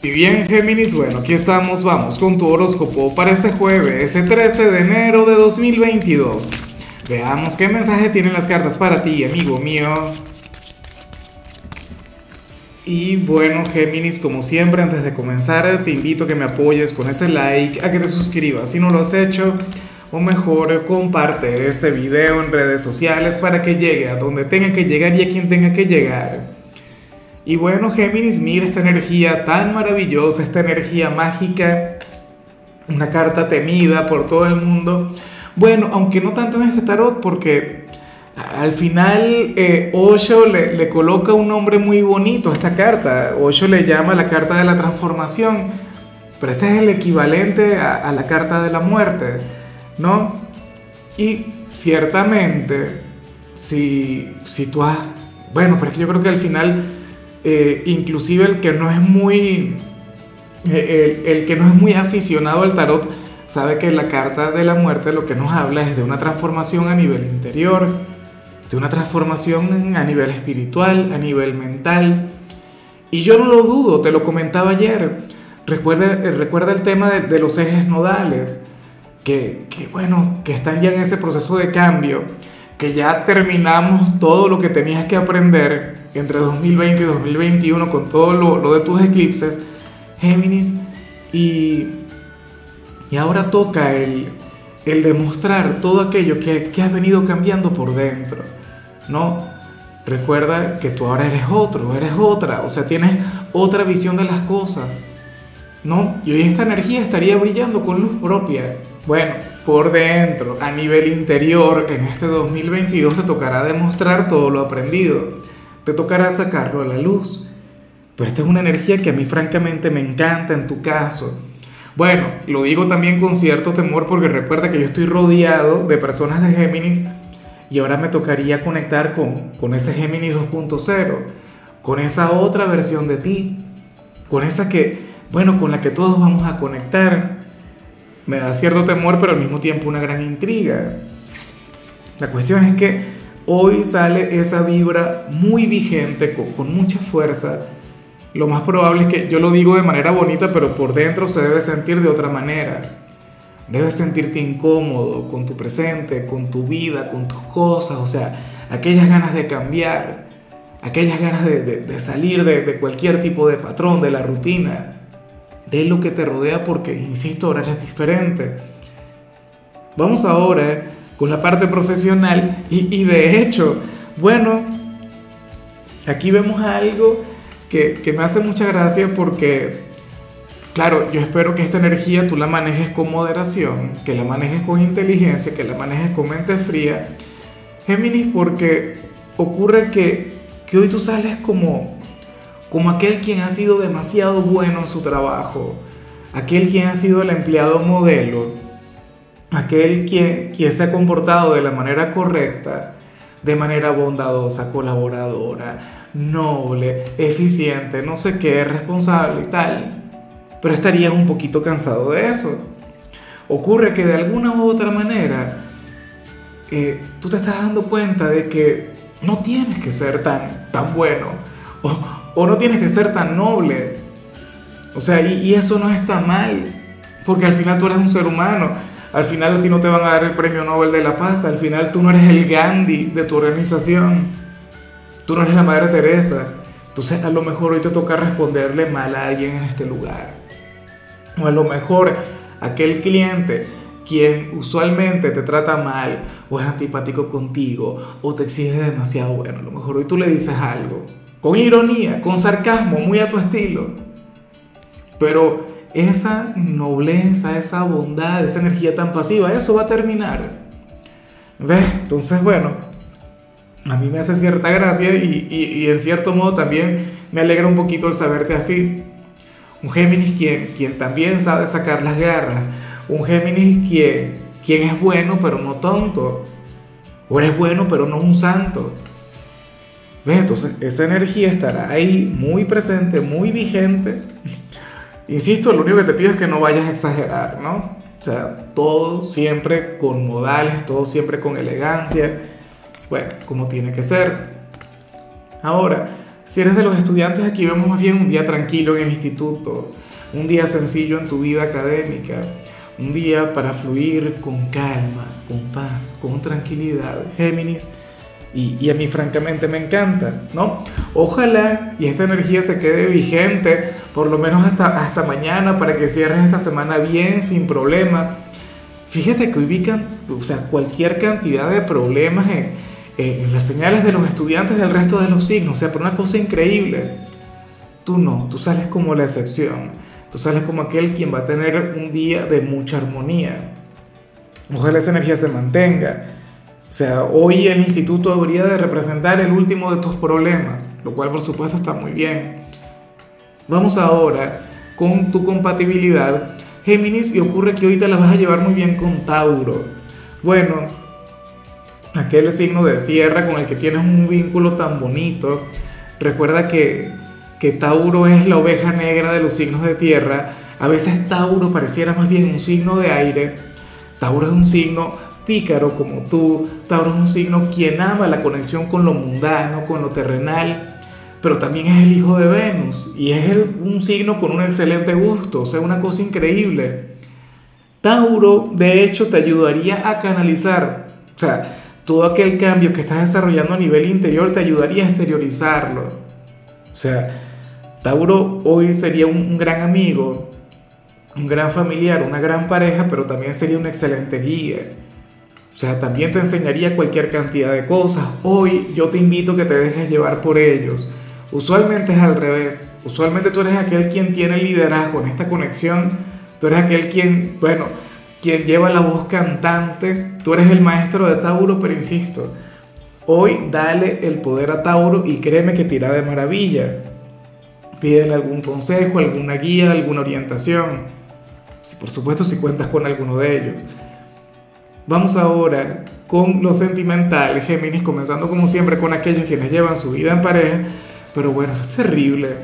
Y bien, Géminis, bueno, aquí estamos, vamos con tu horóscopo para este jueves, ese 13 de enero de 2022. Veamos qué mensaje tienen las cartas para ti, amigo mío. Y bueno, Géminis, como siempre, antes de comenzar, te invito a que me apoyes con ese like, a que te suscribas si no lo has hecho, o mejor, comparte este video en redes sociales para que llegue a donde tenga que llegar y a quien tenga que llegar. Y bueno, Géminis, mira esta energía tan maravillosa, esta energía mágica, una carta temida por todo el mundo. Bueno, aunque no tanto en este tarot, porque al final eh, Osho le, coloca un nombre muy bonito a esta carta. Osho le llama la carta de la transformación, pero este es el equivalente a, la carta de la muerte, ¿no? Y ciertamente, si, si tú has... Bueno, pero es que yo creo que al final eh, inclusive el que no es muy, eh, el, que no es muy aficionado al tarot, sabe que la carta de la muerte lo que nos habla es de una transformación a nivel interior, de una transformación a nivel espiritual, a nivel mental. Y yo no lo dudo, te lo comentaba ayer. Recuerda, eh, recuerda el tema de, los ejes nodales, que, que, bueno, que están ya en ese proceso de cambio, que ya terminamos todo lo que tenías que aprender entre 2020 y 2021 con todo lo, de tus eclipses, Géminis, y, y ahora toca el, el demostrar todo aquello que, que has venido cambiando por dentro, ¿no? Recuerda que tú ahora eres otro, eres otra, o sea, tienes otra visión de las cosas, ¿no? Y hoy esta energía estaría brillando con luz propia. Bueno, por dentro, a nivel interior, en este 2022 te tocará demostrar todo lo aprendido te tocará sacarlo a la luz. Pero esta es una energía que a mí francamente me encanta en tu caso. Bueno, lo digo también con cierto temor porque recuerda que yo estoy rodeado de personas de Géminis y ahora me tocaría conectar con, con ese Géminis 2.0, con esa otra versión de ti, con esa que, bueno, con la que todos vamos a conectar. Me da cierto temor, pero al mismo tiempo una gran intriga. La cuestión es que hoy sale esa vibra muy vigente, con, mucha fuerza. Lo más probable es que yo lo digo de manera bonita, pero por dentro se debe sentir de otra manera. Debes sentirte incómodo con tu presente, con tu vida, con tus cosas, o sea, aquellas ganas de cambiar, aquellas ganas de, salir de, de, cualquier tipo de patrón, de la rutina, de lo que te rodea, porque, insisto, ahora eres diferente. Vamos ahora con la parte profesional y, de hecho, bueno, aquí vemos algo que, que me hace mucha gracia porque, claro, yo espero que esta energía tú la manejes con moderación, que la manejes con inteligencia, que la manejes con mente fría. Géminis, porque ocurre que, que hoy tú sales como, como aquel quien ha sido demasiado bueno en su trabajo, aquel quien ha sido el empleado modelo, aquel quien, quien se ha comportado de la manera correcta, de manera bondadosa, colaboradora, noble, eficiente, no sé qué, responsable y tal, pero estarías un poquito cansado de eso. Ocurre que de alguna u otra manera eh, tú te estás dando cuenta de que no tienes que ser tan, tan bueno o, o no tienes que ser tan noble. O sea, y, y eso no está mal, porque al final tú eres un ser humano al final a ti no te van a dar el premio Nobel de la Paz, al final tú no eres el Gandhi de tu organización, tú no eres la Madre Teresa. Entonces a lo mejor hoy te toca responderle mal a alguien en este lugar. O a lo mejor aquel cliente quien usualmente te trata mal o es antipático contigo o te exige demasiado bueno, a lo mejor hoy tú le dices algo con ironía, con sarcasmo, muy a tu estilo. Pero esa nobleza, esa bondad, esa energía tan pasiva, eso va a terminar. ¿Ves? Entonces, bueno, a mí me hace cierta gracia y, en cierto modo también me alegra un poquito el saberte así. Un Géminis quien, quien también sabe sacar las garras. Un Géminis quien, quien es bueno pero no tonto. O eres bueno pero no un santo. ¿Ves? Entonces esa energía estará ahí muy presente, muy vigente. Insisto, lo único que te pido es que no vayas a exagerar, ¿no? O sea, todo siempre con modales, todo siempre con elegancia, bueno, como tiene que ser. Ahora, Si eres de los estudiantes, aquí vemos más bien un día tranquilo en el instituto, un día sencillo en tu vida académica, un día para fluir con calma, con paz, con tranquilidad. Géminis, y, a mí francamente me encanta, ¿no? Ojalá y esta energía se quede vigente por lo menos hasta, hasta mañana para que cierres esta semana bien, sin problemas. Fíjate que ubican, o sea, cualquier cantidad de problemas en, en las señales de los estudiantes del resto de los signos, o sea, por una cosa increíble. Tú no, tú sales como la excepción, tú sales como aquel quien va a tener un día de mucha armonía. Ojalá esa energía se mantenga. O sea, hoy el instituto debería de representar el último de tus problemas, lo cual por supuesto está muy bien. Vamos ahora con tu compatibilidad, Géminis, y ocurre que hoy te la vas a llevar muy bien con Tauro. Bueno, aquel signo de tierra con el que tienes un vínculo tan bonito. Recuerda que, que Tauro es la oveja negra de los signos de tierra. A veces Tauro pareciera más bien un signo de aire. Tauro es un signo pícaro como tú. Tauro es un signo quien ama la conexión con lo mundano, con lo terrenal, pero también es el hijo de Venus y es un signo con un excelente gusto, o sea, una cosa increíble. Tauro, de hecho, te ayudaría a canalizar, o sea, todo aquel cambio que estás desarrollando a nivel interior te ayudaría a exteriorizarlo. O sea, Tauro hoy sería un gran amigo, un gran familiar, una gran pareja, pero también sería un excelente guía. O sea, también te enseñaría cualquier cantidad de cosas. Hoy yo te invito a que te dejes llevar por ellos. Usualmente es al revés. Usualmente tú eres aquel quien tiene liderazgo en esta conexión. Tú eres aquel quien, bueno, quien lleva la voz cantante. Tú eres el maestro de Tauro, pero insisto, hoy dale el poder a Tauro y créeme que tira de maravilla. Pídele algún consejo, alguna guía, alguna orientación. Por supuesto, si cuentas con alguno de ellos. Vamos ahora con lo sentimental, Géminis, comenzando como siempre con aquellos quienes llevan su vida en pareja, pero bueno, eso es terrible,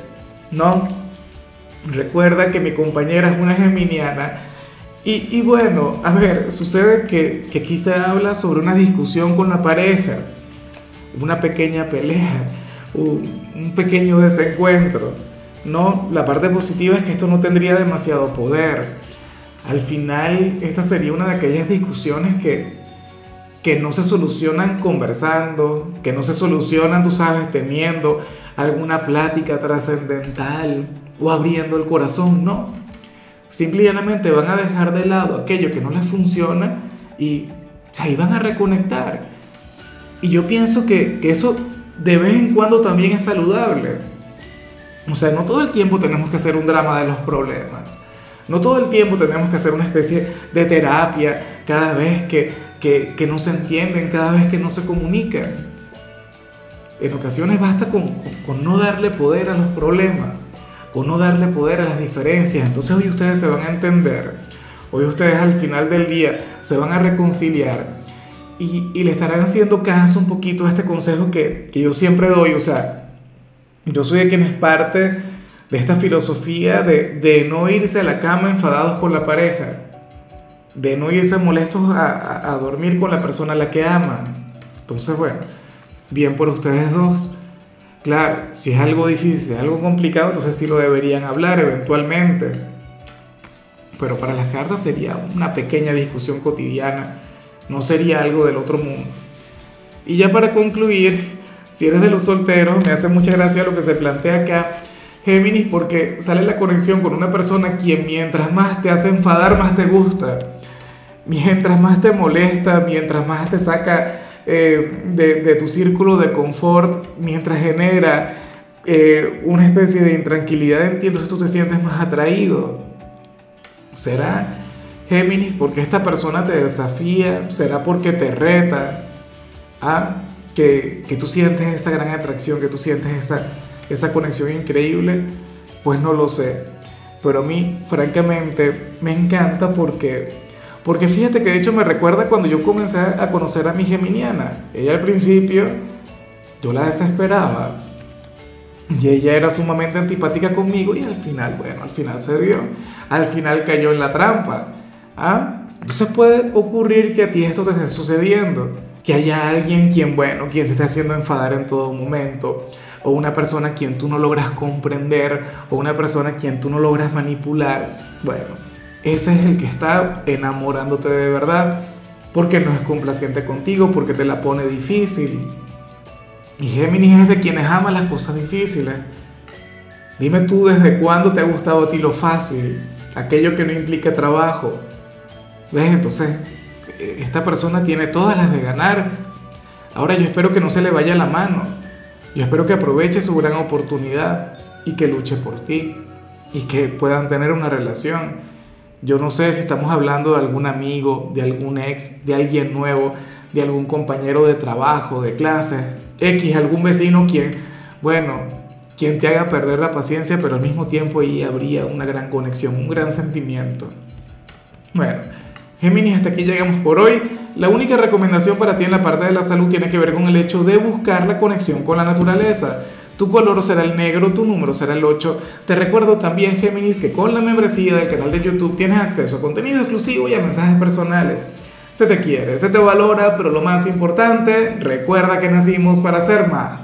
¿no? Recuerda que mi compañera es una geminiana. Y, bueno, a ver, sucede que, que aquí se habla sobre una discusión con la pareja, una pequeña pelea, un pequeño desencuentro, ¿no? La parte positiva es que esto no tendría demasiado poder al final esta sería una de aquellas discusiones que, que no se solucionan conversando, que no se solucionan, tú sabes, teniendo alguna plática trascendental o abriendo el corazón, no. Simplemente van a dejar de lado aquello que no les funciona y ahí van a reconectar. Y yo pienso que, que eso de vez en cuando también es saludable. O sea, no todo el tiempo tenemos que hacer un drama de los problemas. No todo el tiempo tenemos que hacer una especie de terapia cada vez que, que, no se entienden, cada vez que no se comunican. En ocasiones basta con, con, no darle poder a los problemas, con no darle poder a las diferencias. Entonces hoy ustedes se van a entender, hoy ustedes al final del día se van a reconciliar y, y le estarán haciendo caso un poquito a este consejo que, que yo siempre doy. O sea, yo soy de quien es parte de esta filosofía de, no irse a la cama enfadados con la pareja, de no irse molestos a, dormir con la persona a la que aman. Entonces, bueno, bien por ustedes dos. Claro, si es algo difícil, es algo complicado, entonces sí lo deberían hablar eventualmente. Pero para las cartas sería una pequeña discusión cotidiana, no sería algo del otro mundo. Y ya para concluir, si eres de los solteros, me hace mucha gracia lo que se plantea acá Géminis porque sale la conexión con una persona quien mientras más te hace enfadar, más te gusta. Mientras más te molesta, mientras más te saca eh, de, tu círculo de confort, mientras genera eh, una especie de intranquilidad en ti, entonces tú te sientes más atraído. ¿Será Géminis porque esta persona te desafía? ¿Será porque te reta? ¿Ah? Que, que tú sientes esa gran atracción, que tú sientes esa esa conexión increíble? Pues no lo sé. Pero a mí, francamente, me encanta porque, porque fíjate que de hecho me recuerda cuando yo comencé a conocer a mi geminiana. Ella al principio, yo la desesperaba. Y ella era sumamente antipática conmigo y al final, bueno, al final se dio. Al final cayó en la trampa. ¿Ah? Entonces puede ocurrir que a ti esto te esté sucediendo. Que haya alguien quien, bueno, quien te esté haciendo enfadar en todo momento o una persona a quien tú no logras comprender, o una persona a quien tú no logras manipular, bueno, ese es el que está enamorándote de verdad, porque no es complaciente contigo, porque te la pone difícil. Y Géminis es de quienes ama las cosas difíciles. Dime tú desde cuándo te ha gustado a ti lo fácil, aquello que no implica trabajo. ¿Ves? Entonces, esta persona tiene todas las de ganar. Ahora yo espero que no se le vaya la mano yo espero que aproveche su gran oportunidad y que luche por ti y que puedan tener una relación. Yo no sé si estamos hablando de algún amigo, de algún ex, de alguien nuevo, de algún compañero de trabajo, de clase, X, algún vecino quien, bueno, quien te haga perder la paciencia, pero al mismo tiempo ahí habría una gran conexión, un gran sentimiento. Bueno, Géminis, hasta aquí llegamos por hoy. La única recomendación para ti en la parte de la salud tiene que ver con el hecho de buscar la conexión con la naturaleza. Tu color será el negro, tu número será el 8. Te recuerdo también, Géminis, que con la membresía del canal de YouTube tienes acceso a contenido exclusivo y a mensajes personales. Se te quiere, se te valora, pero lo más importante, recuerda que nacimos para ser más.